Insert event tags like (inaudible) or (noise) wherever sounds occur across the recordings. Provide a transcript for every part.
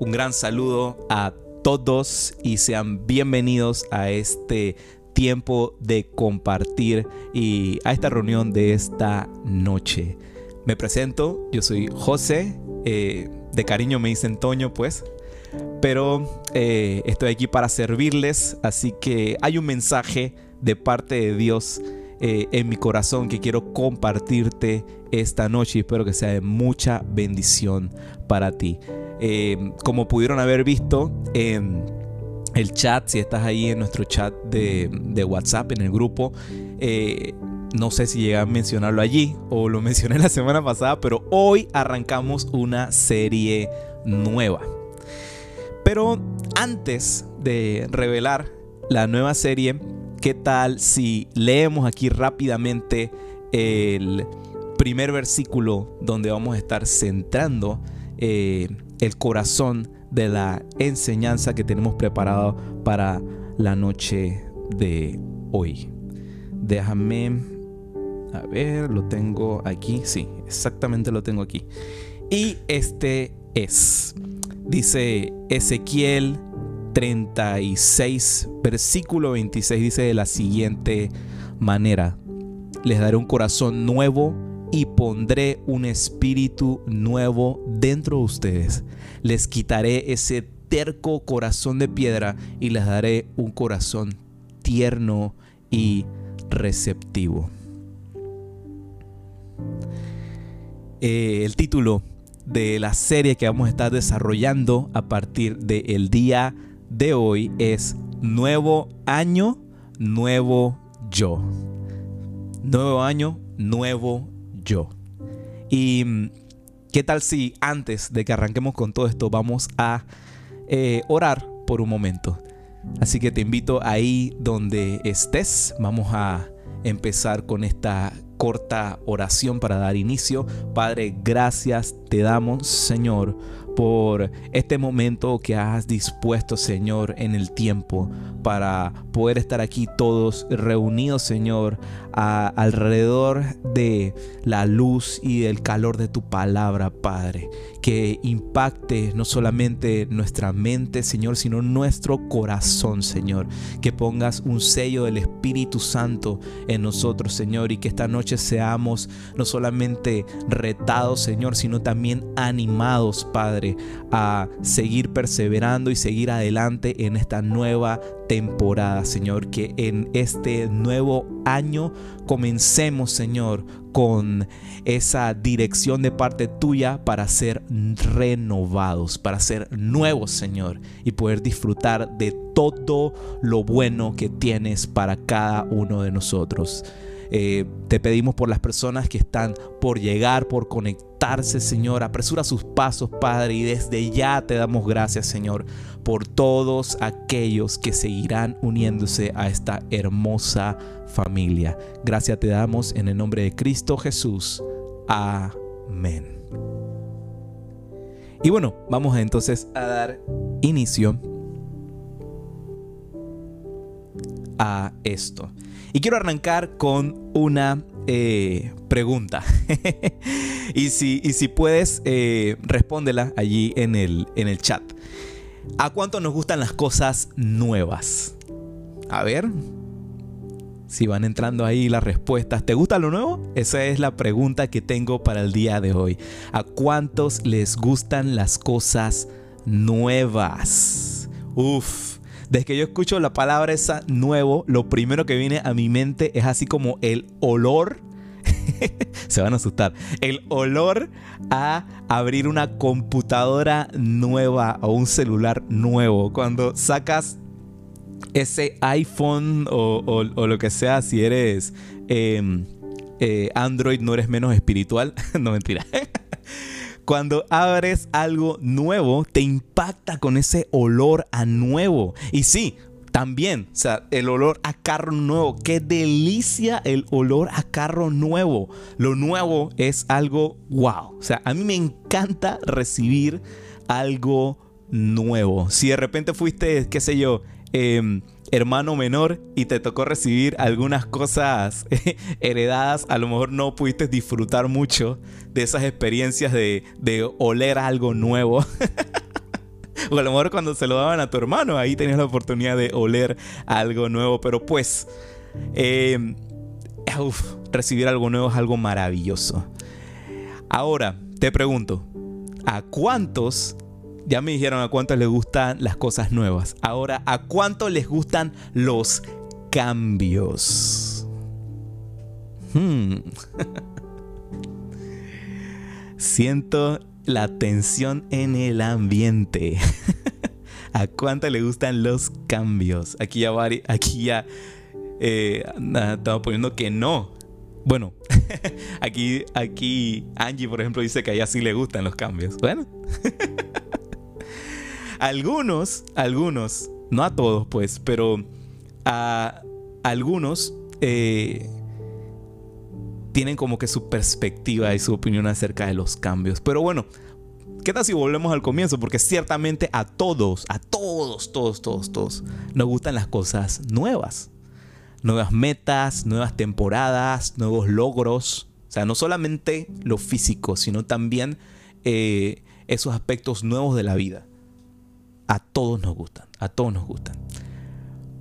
Un gran saludo a todos y sean bienvenidos a este tiempo de compartir y a esta reunión de esta noche. Me presento, yo soy José, eh, de cariño me dicen Toño pues, pero eh, estoy aquí para servirles, así que hay un mensaje de parte de Dios eh, en mi corazón que quiero compartirte esta noche y espero que sea de mucha bendición para ti. Eh, como pudieron haber visto en el chat, si estás ahí en nuestro chat de, WhatsApp, en el grupo, eh, no sé si llegué a mencionarlo allí o lo (laughs) mencioné la semana pasada, pero hoy arrancamos una serie nueva. Pero antes de revelar la nueva serie, ¿qué tal si leemos aquí rápidamente el primer versículo donde vamos a estar centrando eh, el corazón de la enseñanza que tenemos preparado para la noche de hoy. Déjame, a ver, lo tengo aquí, sí, exactamente lo tengo aquí. Y este es, dice Ezequiel 36, versículo 26, dice de la siguiente manera, les daré un corazón nuevo y pondré un espíritu nuevo dentro de ustedes. Les quitaré ese terco corazón de piedra y les daré un corazón tierno y receptivo. Eh, el título de la serie que vamos a estar desarrollando a partir del día de hoy es Nuevo Año, Nuevo Yo. Nuevo Año, Nuevo yo. Y mm, qué tal si antes de que arranquemos con todo esto vamos a eh, orar por un momento. Así que te invito ahí donde estés. Vamos a empezar con esta corta oración para dar inicio. Padre, gracias te damos, Señor, por este momento que has dispuesto, Señor, en el tiempo para poder estar aquí todos reunidos, Señor, alrededor de la luz y del calor de tu palabra, Padre, que impacte no solamente nuestra mente, Señor, sino nuestro corazón, Señor, que pongas un sello del Espíritu Santo en nosotros, Señor, y que esta noche seamos no solamente retados, Señor, sino también animados, Padre, a seguir perseverando y seguir adelante en esta nueva temporada, Señor. Que en este nuevo año comencemos, Señor, con esa dirección de parte tuya para ser renovados, para ser nuevos, Señor, y poder disfrutar de todo lo bueno que tienes para cada uno de nosotros. Eh, te pedimos por las personas que están por llegar, por conectarse, Señor. Apresura sus pasos, Padre. Y desde ya te damos gracias, Señor, por todos aquellos que seguirán uniéndose a esta hermosa familia. Gracias te damos en el nombre de Cristo Jesús. Amén. Y bueno, vamos entonces a dar inicio a esto. Y quiero arrancar con una eh, pregunta. (laughs) y, si, y, si, puedes, eh, respóndela allí en el, en el chat. ¿A cuánto nos gustan las cosas nuevas? A ver. Si van entrando ahí las respuestas. ¿Te gusta lo nuevo? Esa es la pregunta que tengo para el día de hoy. ¿A cuántos les gustan las cosas nuevas? Uf, desde que yo escucho la palabra esa nuevo, lo primero que viene a mi mente es así como el olor. (laughs) se van a asustar. El olor a abrir una computadora nueva o un celular nuevo. Cuando sacas ese iPhone o, lo que sea, si eres em, eh, Android, no eres menos espiritual. (laughs) no mentira. Cuando abres algo nuevo, te impacta con ese olor a nuevo. Y sí, también, o sea, el olor a carro nuevo. Qué delicia el olor a carro nuevo. Lo nuevo es algo wow. O sea, a mí me encanta recibir algo nuevo. Si de repente fuiste, qué sé yo, eh, hermano menor y te tocó recibir algunas cosas (laughs) heredadas, a lo mejor no pudiste disfrutar mucho de esas experiencias de, oler algo nuevo. (laughs) o a lo mejor cuando se lo daban a tu hermano, ahí tenías la oportunidad de oler algo nuevo. Pero pues, eh, recibir algo nuevo es algo maravilloso. Ahora, te pregunto, ¿a cuántos ya me dijeron a cuántos les gustan las cosas nuevas. Ahora, ¿a cuántos les gustan los cambios? Hmm. (laughs) Siento la tensión en el ambiente. (laughs) ¿A cuánto le gustan los cambios? Aquí ya, aquí ya eh, estamos poniendo que no. Bueno, (laughs) aquí, aquí Angie, por ejemplo, dice que a ella sí le gustan los cambios. Bueno. Algunos, algunos, no a todos pues, pero a algunos eh, tienen como que su perspectiva y su opinión acerca de los cambios. Pero bueno, ¿qué tal si volvemos al comienzo? Porque ciertamente a todos, a todos, todos, todos, todos, nos gustan las cosas nuevas. Nuevas metas, nuevas temporadas, nuevos logros. O sea, no solamente lo físico, sino también eh, esos aspectos nuevos de la vida. A todos nos gustan, a todos nos gustan.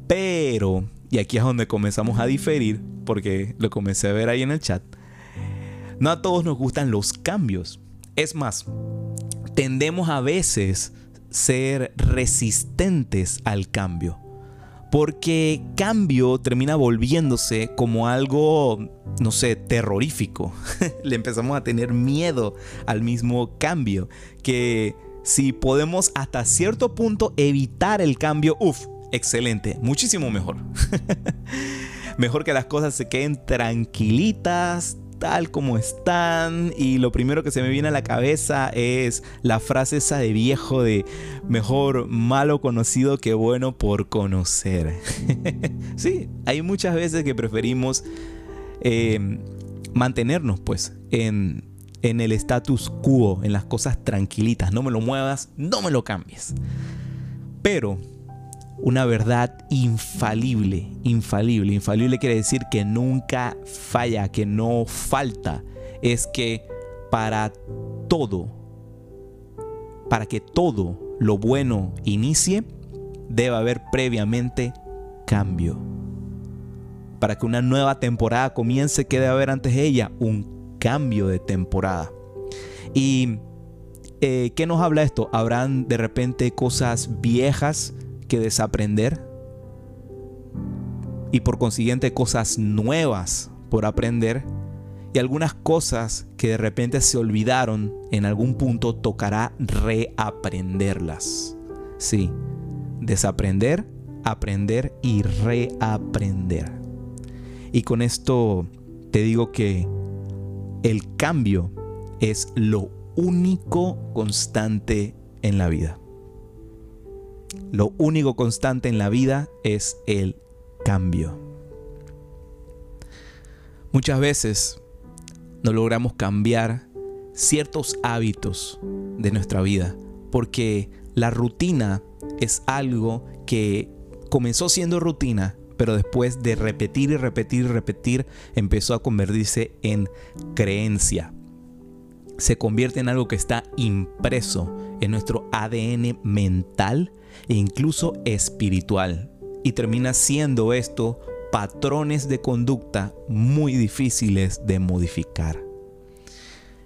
Pero, y aquí es donde comenzamos a diferir, porque lo comencé a ver ahí en el chat, no a todos nos gustan los cambios. Es más, tendemos a veces ser resistentes al cambio. Porque cambio termina volviéndose como algo, no sé, terrorífico. (laughs) Le empezamos a tener miedo al mismo cambio. Que si podemos hasta cierto punto evitar el cambio, uff, excelente, muchísimo mejor. (laughs) mejor que las cosas se queden tranquilitas, tal como están y lo primero que se me viene a la cabeza es la frase esa de viejo de mejor malo conocido que bueno por conocer. (laughs) sí, hay muchas veces que preferimos eh, mantenernos pues en, en el status quo, en las cosas tranquilitas. No me lo muevas, no me lo cambies. Pero una verdad infalible, infalible, infalible quiere decir que nunca falla, que no falta, es que para todo, para que todo lo bueno inicie, debe haber previamente cambio. Para que una nueva temporada comience, ¿qué debe haber antes de ella? Un cambio de temporada. ¿Y eh, qué nos habla esto? ¿Habrán de repente cosas viejas que desaprender? Y por consiguiente cosas nuevas por aprender. Y algunas cosas que de repente se olvidaron, en algún punto tocará reaprenderlas. Sí, desaprender, aprender y reaprender. Y con esto te digo que el cambio es lo único constante en la vida. Lo único constante en la vida es el cambio. Muchas veces no logramos cambiar ciertos hábitos de nuestra vida porque la rutina es algo que comenzó siendo rutina pero después de repetir y repetir y repetir, empezó a convertirse en creencia. Se convierte en algo que está impreso en nuestro ADN mental e incluso espiritual. Y termina siendo esto patrones de conducta muy difíciles de modificar.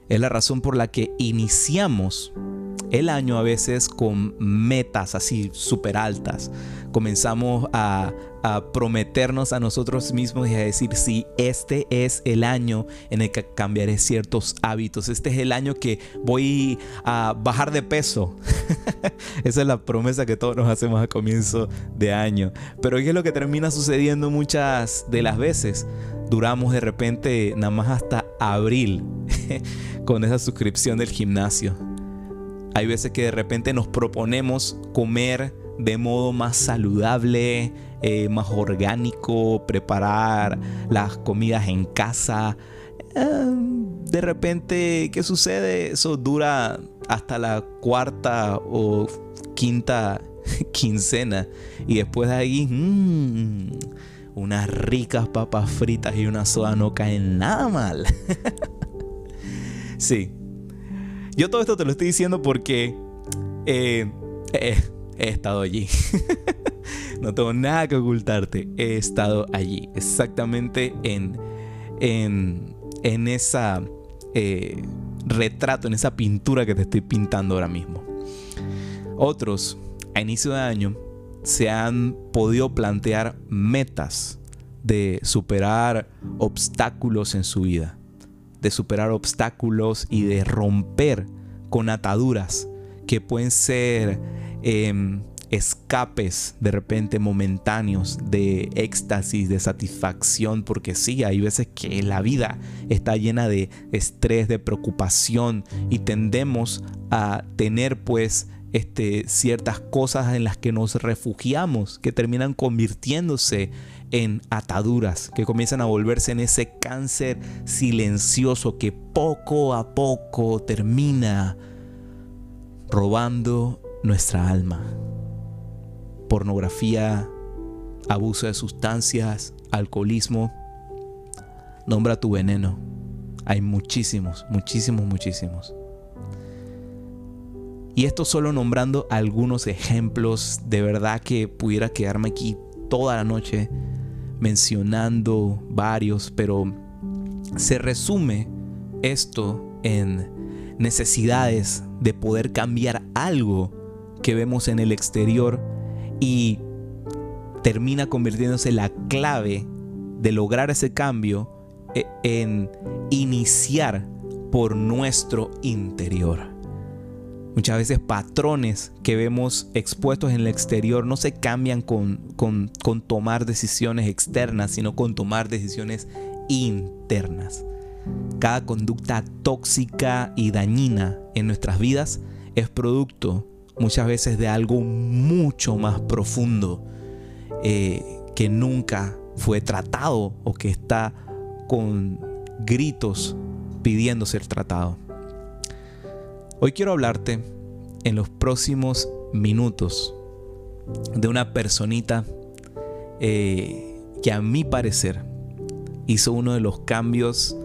Es la razón por la que iniciamos el año a veces con metas así súper altas. Comenzamos a, prometernos a nosotros mismos y a decir, sí, este es el año en el que cambiaré ciertos hábitos. Este es el año que voy a bajar de peso. (laughs) Esa es la promesa que todos nos hacemos a comienzo de año. Pero ¿qué es lo que termina sucediendo muchas de las veces? Duramos de repente nada más hasta abril (laughs) con esa suscripción del gimnasio hay veces que de repente nos proponemos comer de modo más saludable, eh, más orgánico, preparar las comidas en casa. Em, de repente, ¿qué sucede? Eso dura hasta la cuarta o quinta (laughs) quincena. Y después de ahí, mmm, unas ricas papas fritas y una soda no caen nada mal. (laughs) sí, yo todo esto te lo estoy diciendo porque eh, he estado allí. (laughs) no tengo nada que ocultarte. He estado allí. Exactamente en, en, en esa eh, retrato, en esa pintura que te estoy pintando ahora mismo. Otros, a inicio de año, se han podido plantear metas de superar obstáculos en su vida, de superar obstáculos y de romper con ataduras que pueden ser em, escapes de repente momentáneos de éxtasis, de satisfacción, porque sí, hay veces que la vida está llena de estrés, de preocupación y tendemos a tener pues este, ciertas cosas en las que nos refugiamos, que terminan convirtiéndose en ataduras, que comienzan a volverse en ese cáncer silencioso que poco a poco termina robando nuestra alma. Pornografía, abuso de sustancias, alcoholismo. Nombra tu veneno. Hay muchísimos, muchísimos, muchísimos. Y esto solo nombrando algunos ejemplos, de verdad que pudiera quedarme aquí toda la noche mencionando varios, pero se resume esto en necesidades de poder cambiar algo que vemos en el exterior y termina convirtiéndose la clave de lograr ese cambio e, en iniciar por nuestro interior. Muchas veces patrones que vemos expuestos en el exterior no se cambian con, con, tomar decisiones externas, sino con tomar decisiones internas. Cada conducta tóxica y dañina en nuestras vidas es producto muchas veces de algo mucho más profundo eh, que nunca fue tratado o que está con gritos pidiendo ser tratado. Hoy quiero hablarte en los próximos minutos de una personita eh, que a mi parecer hizo uno de los cambios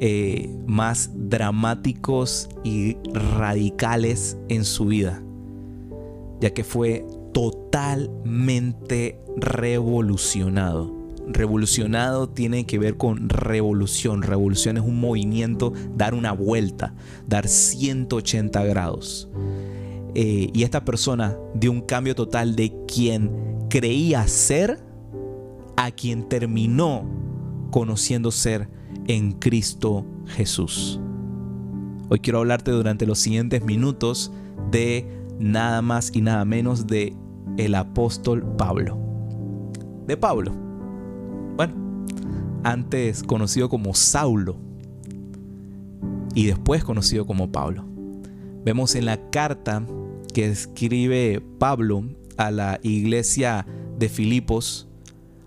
eh, más dramáticos y radicales en su vida, ya que fue totalmente revolucionado revolucionado tiene que ver con revolución. Revolución es un movimiento, dar una vuelta, dar 180 grados. Eh, y esta persona dio un cambio total de quien creía ser a quien terminó conociendo ser en Cristo Jesús. Hoy quiero hablarte durante los siguientes minutos de nada más y nada menos de el apóstol Pablo. De Pablo bueno, antes conocido como Saulo y después conocido como Pablo. Vemos en la carta que escribe Pablo a la iglesia de Filipos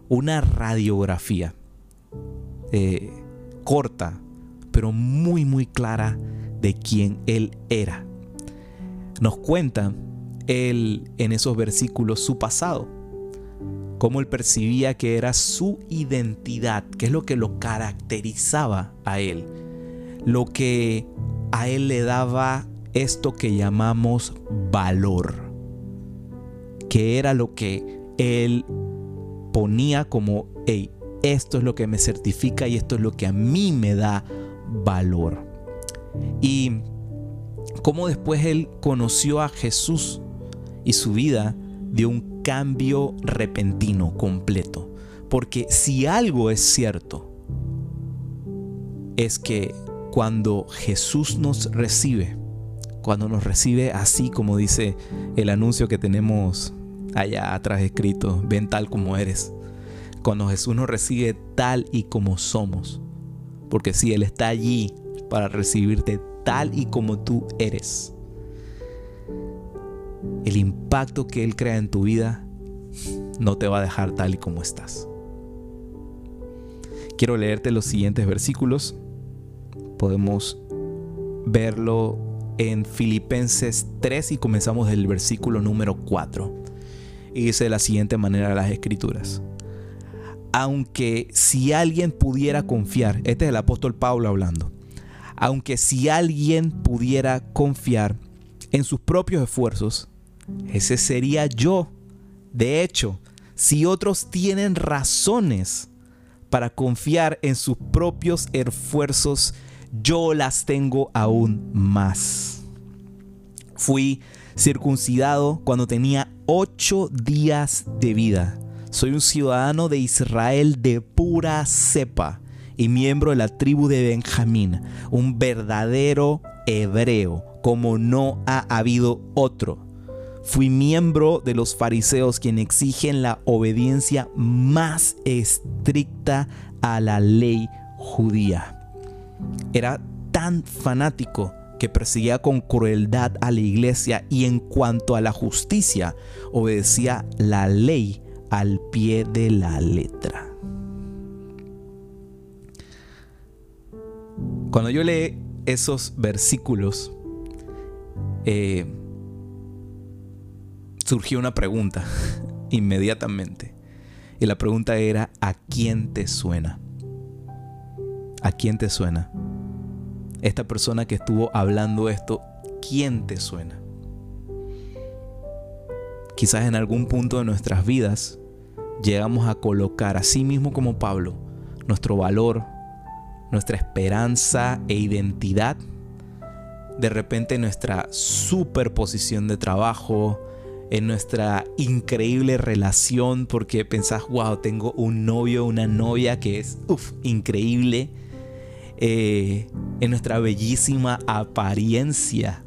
una radiografía eh, corta, pero muy muy clara de quién él era. Nos cuenta él en esos versículos su pasado cómo él percibía que era su identidad, que es lo que lo caracterizaba a él, lo que a él le daba esto que llamamos valor, que era lo que él ponía como, hey, esto es lo que me certifica y esto es lo que a mí me da valor. Y cómo después él conoció a Jesús y su vida dio un cambio repentino, completo. Porque si algo es cierto, es que cuando Jesús nos recibe, cuando nos recibe así como dice el anuncio que tenemos allá atrás escrito, ven tal como eres. Cuando Jesús nos recibe tal y como somos. Porque si Él está allí para recibirte tal y como tú eres el impacto que Él crea en tu vida no te va a dejar tal y como estás. Quiero leerte los siguientes versículos. Podemos verlo en Filipenses 3 y comenzamos del versículo número 4. Y dice de la siguiente manera las escrituras. Aunque si alguien pudiera confiar, este es el apóstol Pablo hablando, aunque si alguien pudiera confiar en sus propios esfuerzos, ese sería yo. De hecho, si otros tienen razones para confiar en sus propios esfuerzos, yo las tengo aún más. Fui circuncidado cuando tenía ocho días de vida. Soy un ciudadano de Israel de pura cepa y miembro de la tribu de Benjamín, un verdadero hebreo, como no ha habido otro. Fui miembro de los fariseos quienes exigen la obediencia más estricta a la ley judía. Era tan fanático que perseguía con crueldad a la iglesia y en cuanto a la justicia, obedecía la ley al pie de la letra. Cuando yo leí esos versículos, eh, surgió una pregunta (laughs) inmediatamente. Y la pregunta era, ¿a quién te suena? ¿A quién te suena? Esta persona que estuvo hablando esto, ¿quién te suena? Quizás en algún punto de nuestras vidas llegamos a colocar, así mismo como Pablo, nuestro valor, nuestra esperanza e identidad, de repente nuestra superposición de trabajo, en nuestra increíble relación porque pensás, wow, tengo un novio, una novia que es increíble. Eh, en nuestra bellísima apariencia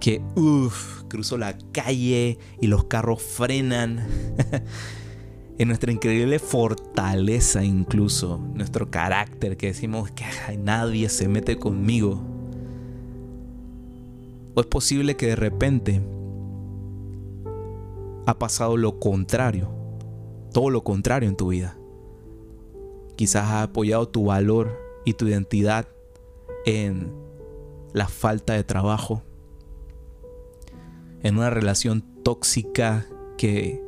que uff, cruzo la calle y los carros frenan. (laughs) en nuestra increíble fortaleza incluso, nuestro carácter que decimos que nadie se mete conmigo. O es posible que de repente ha pasado lo contrario, todo lo contrario en tu vida. Quizás has apoyado tu valor y tu identidad en la falta de trabajo, en una relación tóxica que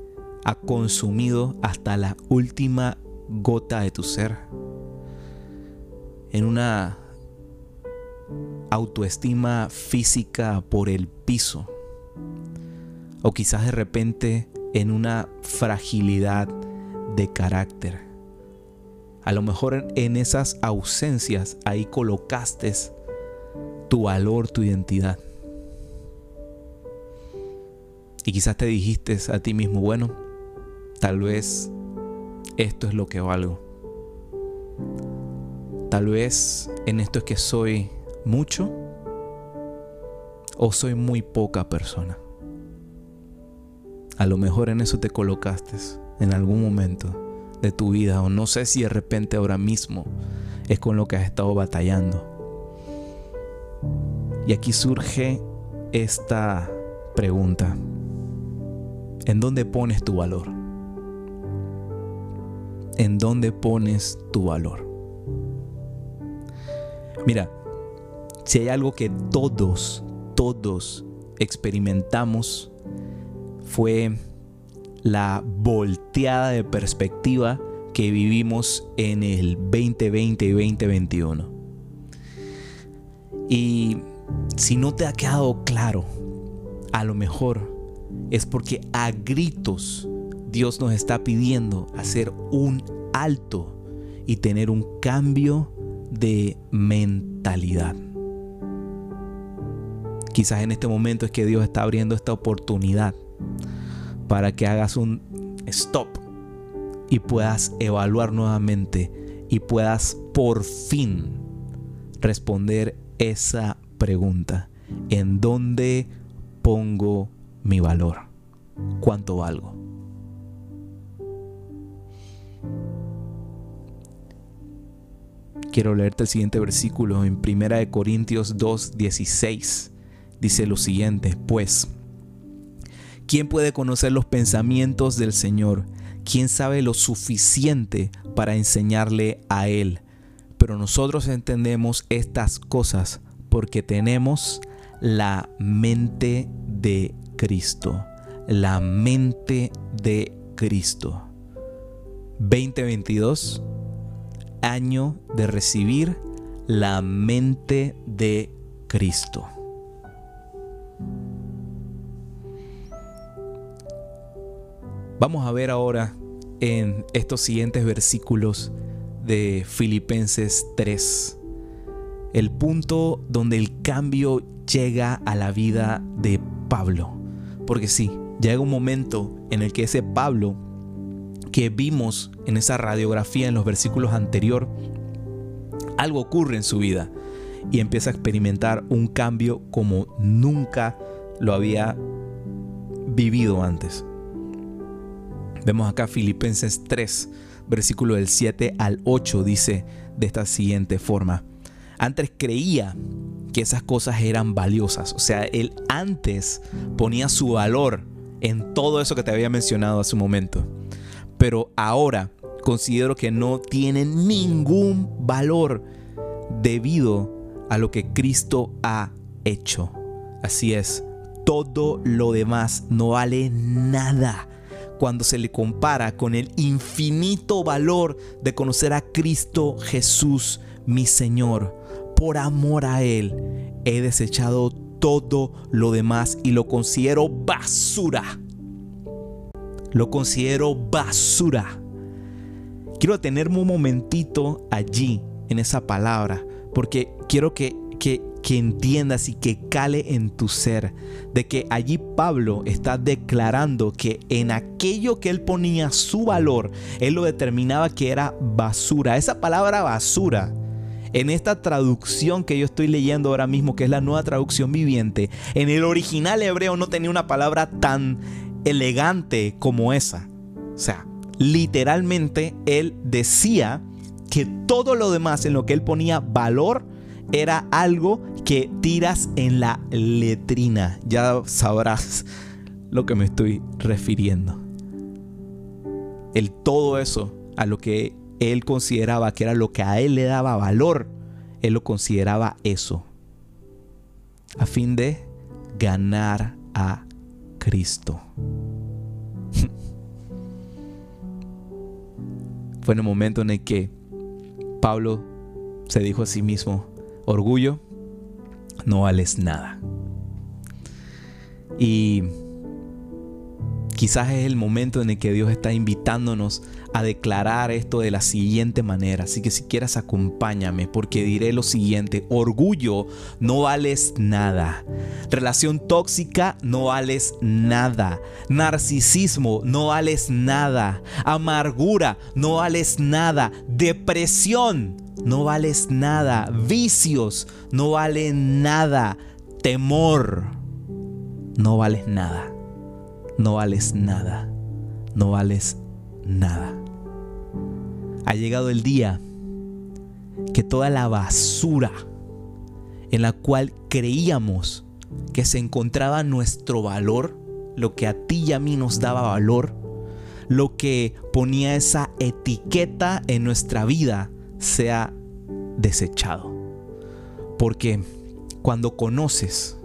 ha consumido hasta la última gota de tu ser, en una autoestima física por el piso o quizás de repente en una fragilidad de carácter. A lo mejor en esas ausencias ahí colocaste tu valor, tu identidad. Y quizás te dijiste a ti mismo, bueno, tal vez esto es lo que valgo. Tal vez en esto es que soy mucho o soy muy poca persona. A lo mejor en eso te colocaste en algún momento de tu vida o no sé si de repente ahora mismo es con lo que has estado batallando. Y aquí surge esta pregunta. ¿En dónde pones tu valor? ¿En dónde pones tu valor? Mira, si hay algo que todos, todos experimentamos fue la volteada de perspectiva que vivimos en el 2020 y 2021. Y si no te ha quedado claro, a lo mejor es porque a gritos Dios nos está pidiendo hacer un alto y tener un cambio de mentalidad. Quizás en este momento es que Dios está abriendo esta oportunidad para que hagas un stop y puedas evaluar nuevamente y puedas por fin responder esa pregunta. ¿En dónde pongo mi valor? ¿Cuánto valgo? Quiero leerte el siguiente versículo en 1 Corintios 2, 16. Dice lo siguiente, pues ¿Quién puede conocer los pensamientos del Señor? ¿Quién sabe lo suficiente para enseñarle a Él? Pero nosotros entendemos estas cosas porque tenemos la mente de Cristo. La mente de Cristo. 2022, año de recibir la mente de Cristo. Vamos a ver ahora en estos siguientes versículos de Filipenses 3 el punto donde el cambio llega a la vida de Pablo. Porque sí, llega un momento en el que ese Pablo que vimos en esa radiografía en los versículos anterior, algo ocurre en su vida y empieza a experimentar un cambio como nunca lo había vivido antes. Vemos acá Filipenses 3, versículo del 7 al 8, dice de esta siguiente forma. Antes creía que esas cosas eran valiosas, o sea, él antes ponía su valor en todo eso que te había mencionado hace un momento. Pero ahora considero que no tiene ningún valor debido a lo que Cristo ha hecho. Así es, todo lo demás no vale nada cuando se le compara con el infinito valor de conocer a Cristo Jesús, mi Señor. Por amor a Él, he desechado todo lo demás y lo considero basura. Lo considero basura. Quiero tenerme un momentito allí, en esa palabra, porque quiero que, que que entiendas y que cale en tu ser, de que allí Pablo está declarando que en aquello que él ponía su valor, él lo determinaba que era basura. Esa palabra basura, en esta traducción que yo estoy leyendo ahora mismo, que es la nueva traducción viviente, en el original hebreo no tenía una palabra tan elegante como esa. O sea, literalmente él decía que todo lo demás en lo que él ponía valor, era algo que tiras en la letrina. Ya sabrás lo que me estoy refiriendo. El todo eso a lo que él consideraba que era lo que a él le daba valor, él lo consideraba eso. A fin de ganar a Cristo. (laughs) Fue en el momento en el que Pablo se dijo a sí mismo, orgullo, no vales nada. Y quizás es el momento en el que Dios está invitándonos a declarar esto de la siguiente manera. Así que si quieres acompáñame porque diré lo siguiente. Orgullo, no vales nada. Relación tóxica, no vales nada. Narcisismo, no vales nada. Amargura, no vales nada. Depresión, no vales nada. Vicios, no valen nada. Temor, no vales nada. No vales nada. No vales nada. Ha llegado el día que toda la basura en la cual creíamos que se encontraba nuestro valor, lo que a ti y a mí nos daba valor, lo que ponía esa etiqueta en nuestra vida, sea desechado. Porque cuando conoces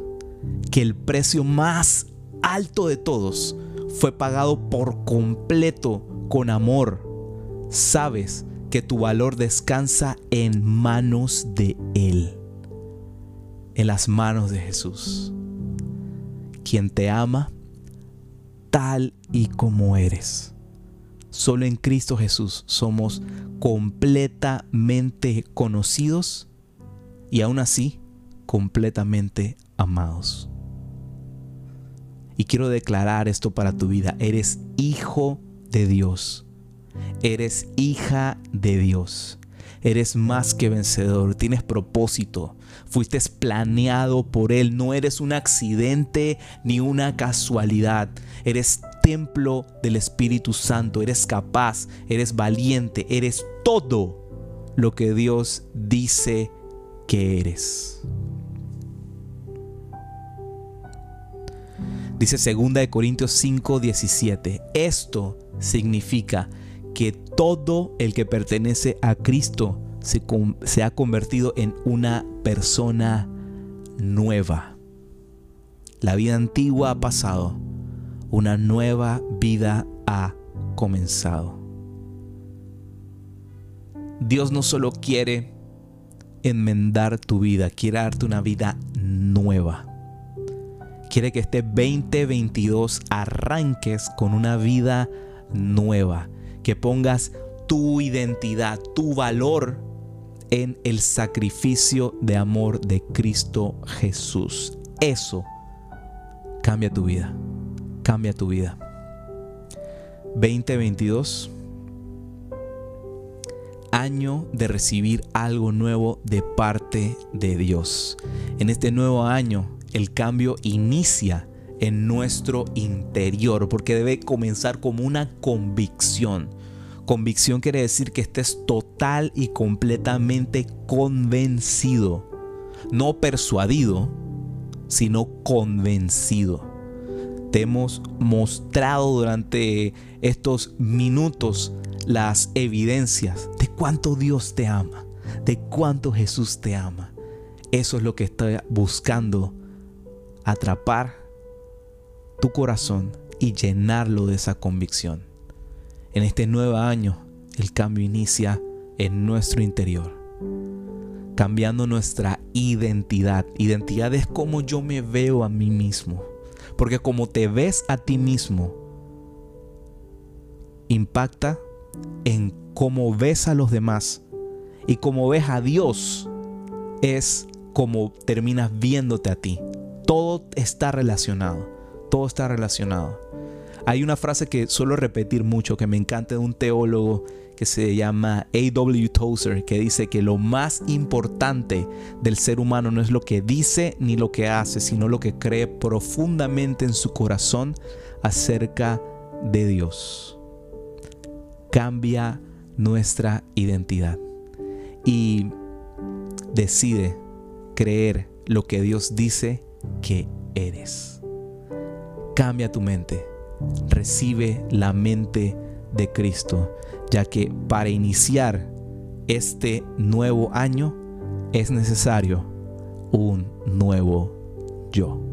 que el precio más alto de todos fue pagado por completo con amor, sabes que tu valor descansa en manos de Él, en las manos de Jesús, quien te ama tal y como eres. Solo en Cristo Jesús somos completamente conocidos y aún así completamente amados. Y quiero declarar esto para tu vida. Eres hijo de Dios. Eres hija de Dios. Eres más que vencedor. Tienes propósito. Fuiste planeado por Él. No eres un accidente ni una casualidad. Eres templo del Espíritu Santo, eres capaz, eres valiente, eres todo lo que Dios dice que eres. Dice 2 Corintios 5, 17. Esto significa que todo el que pertenece a Cristo se, ha convertido en una persona nueva. La vida antigua ha pasado una nueva vida ha comenzado. Dios no solo quiere enmendar tu vida, quiere darte una vida nueva. quiere que este 2022 arranques con una vida nueva, que pongas tu identidad, tu valor en el sacrificio de amor de Cristo Jesús. Eso cambia tu vida, cambia tu vida. 2022, año de recibir algo nuevo de parte de Dios. En este nuevo año, el cambio inicia en nuestro interior, porque debe comenzar como una convicción. Convicción quiere decir que estés total y completamente convencido, no persuadido, sino convencido. Te hemos mostrado durante estos minutos las evidencias de cuánto Dios te ama, de cuánto Jesús te ama. Eso es lo que estoy buscando, atrapar tu corazón y llenarlo de esa convicción. En este nuevo año, el cambio inicia en nuestro interior, cambiando nuestra identidad. Identidad es como yo me veo a mí mismo, porque como te ves a ti mismo, impacta en cómo ves a los demás y cómo ves a Dios es como terminas viéndote a ti. Todo está relacionado todo está relacionado. Hay una frase que suelo repetir mucho, que me encanta de un teólogo que se llama A.W. Tozer, que dice que lo más importante del ser humano no es lo que dice ni lo que hace, sino lo que cree profundamente en su corazón acerca de Dios. Cambia nuestra identidad y decide creer lo que Dios dice que eres. Cambia tu mente. Recibe la mente de Cristo, ya que para iniciar este nuevo año es necesario un nuevo yo.